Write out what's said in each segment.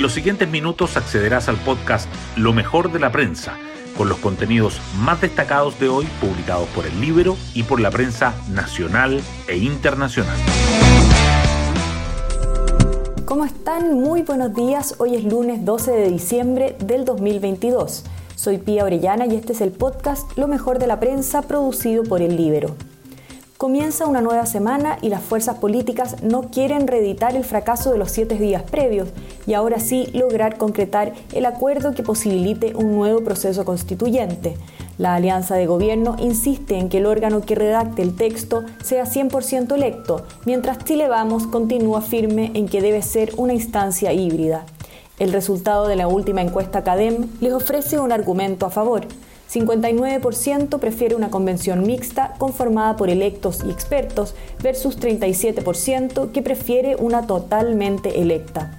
En los siguientes minutos accederás al podcast Lo mejor de la prensa, con los contenidos más destacados de hoy publicados por el libro y por la prensa nacional e internacional. ¿Cómo están? Muy buenos días. Hoy es lunes 12 de diciembre del 2022. Soy Pía Orellana y este es el podcast Lo mejor de la prensa producido por el Libro. Comienza una nueva semana y las fuerzas políticas no quieren reeditar el fracaso de los siete días previos y ahora sí lograr concretar el acuerdo que posibilite un nuevo proceso constituyente. La alianza de gobierno insiste en que el órgano que redacte el texto sea 100% electo, mientras Chile Vamos continúa firme en que debe ser una instancia híbrida. El resultado de la última encuesta CADEM les ofrece un argumento a favor. 59% prefiere una convención mixta conformada por electos y expertos versus 37% que prefiere una totalmente electa.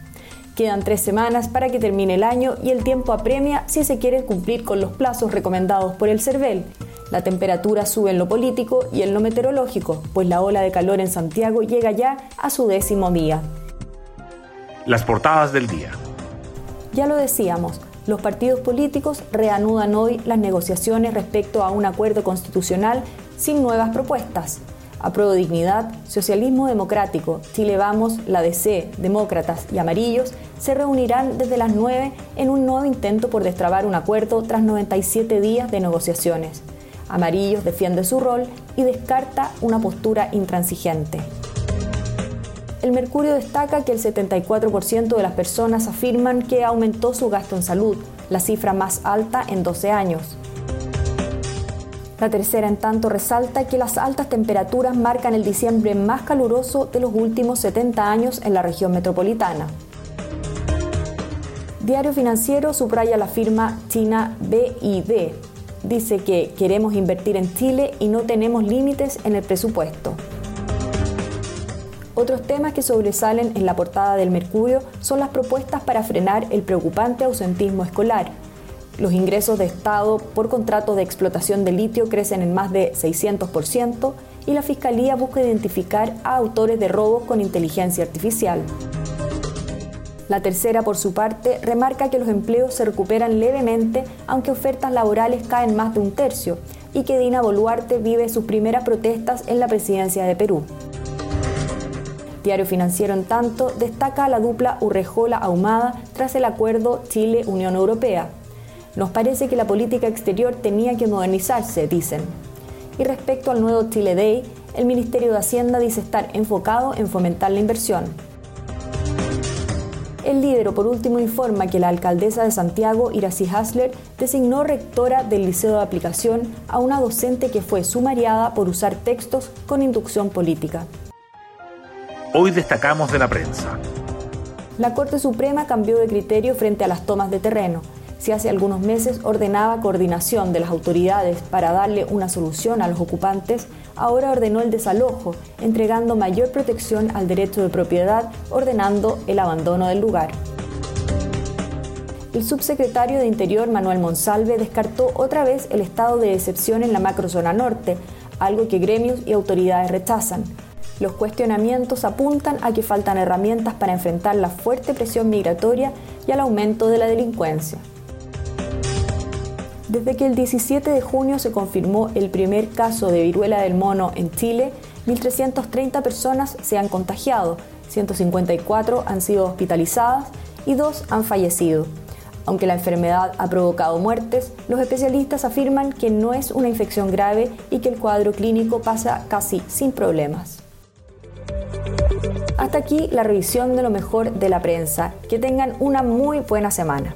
Quedan tres semanas para que termine el año y el tiempo apremia si se quiere cumplir con los plazos recomendados por el CERVEL. La temperatura sube en lo político y en lo meteorológico, pues la ola de calor en Santiago llega ya a su décimo día. Las portadas del día. Ya lo decíamos, los partidos políticos reanudan hoy las negociaciones respecto a un acuerdo constitucional sin nuevas propuestas. Apruebo Dignidad, Socialismo Democrático, Chile Vamos, la DC, Demócratas y Amarillos se reunirán desde las 9 en un nuevo intento por destrabar un acuerdo tras 97 días de negociaciones. Amarillos defiende su rol y descarta una postura intransigente el Mercurio destaca que el 74% de las personas afirman que aumentó su gasto en salud, la cifra más alta en 12 años. La tercera, en tanto, resalta que las altas temperaturas marcan el diciembre más caluroso de los últimos 70 años en la región metropolitana. Diario Financiero subraya la firma China BID. Dice que queremos invertir en Chile y no tenemos límites en el presupuesto. Otros temas que sobresalen en la portada del Mercurio son las propuestas para frenar el preocupante ausentismo escolar. Los ingresos de Estado por contratos de explotación de litio crecen en más de 600% y la Fiscalía busca identificar a autores de robos con inteligencia artificial. La tercera, por su parte, remarca que los empleos se recuperan levemente, aunque ofertas laborales caen más de un tercio, y que Dina Boluarte vive sus primeras protestas en la presidencia de Perú. Diario Financiero, en tanto, destaca la dupla Urrejola-Ahumada tras el acuerdo Chile-Unión Europea. Nos parece que la política exterior tenía que modernizarse, dicen. Y respecto al nuevo Chile Day, el Ministerio de Hacienda dice estar enfocado en fomentar la inversión. El líder, por último, informa que la alcaldesa de Santiago, Iracy Hasler, designó rectora del Liceo de Aplicación a una docente que fue sumariada por usar textos con inducción política. Hoy destacamos de la prensa. La Corte Suprema cambió de criterio frente a las tomas de terreno. Si hace algunos meses ordenaba coordinación de las autoridades para darle una solución a los ocupantes, ahora ordenó el desalojo, entregando mayor protección al derecho de propiedad, ordenando el abandono del lugar. El subsecretario de Interior Manuel Monsalve descartó otra vez el estado de excepción en la macrozona norte, algo que gremios y autoridades rechazan. Los cuestionamientos apuntan a que faltan herramientas para enfrentar la fuerte presión migratoria y al aumento de la delincuencia. Desde que el 17 de junio se confirmó el primer caso de viruela del mono en Chile, 1.330 personas se han contagiado, 154 han sido hospitalizadas y dos han fallecido. Aunque la enfermedad ha provocado muertes, los especialistas afirman que no es una infección grave y que el cuadro clínico pasa casi sin problemas. Hasta aquí la revisión de lo mejor de la prensa. Que tengan una muy buena semana.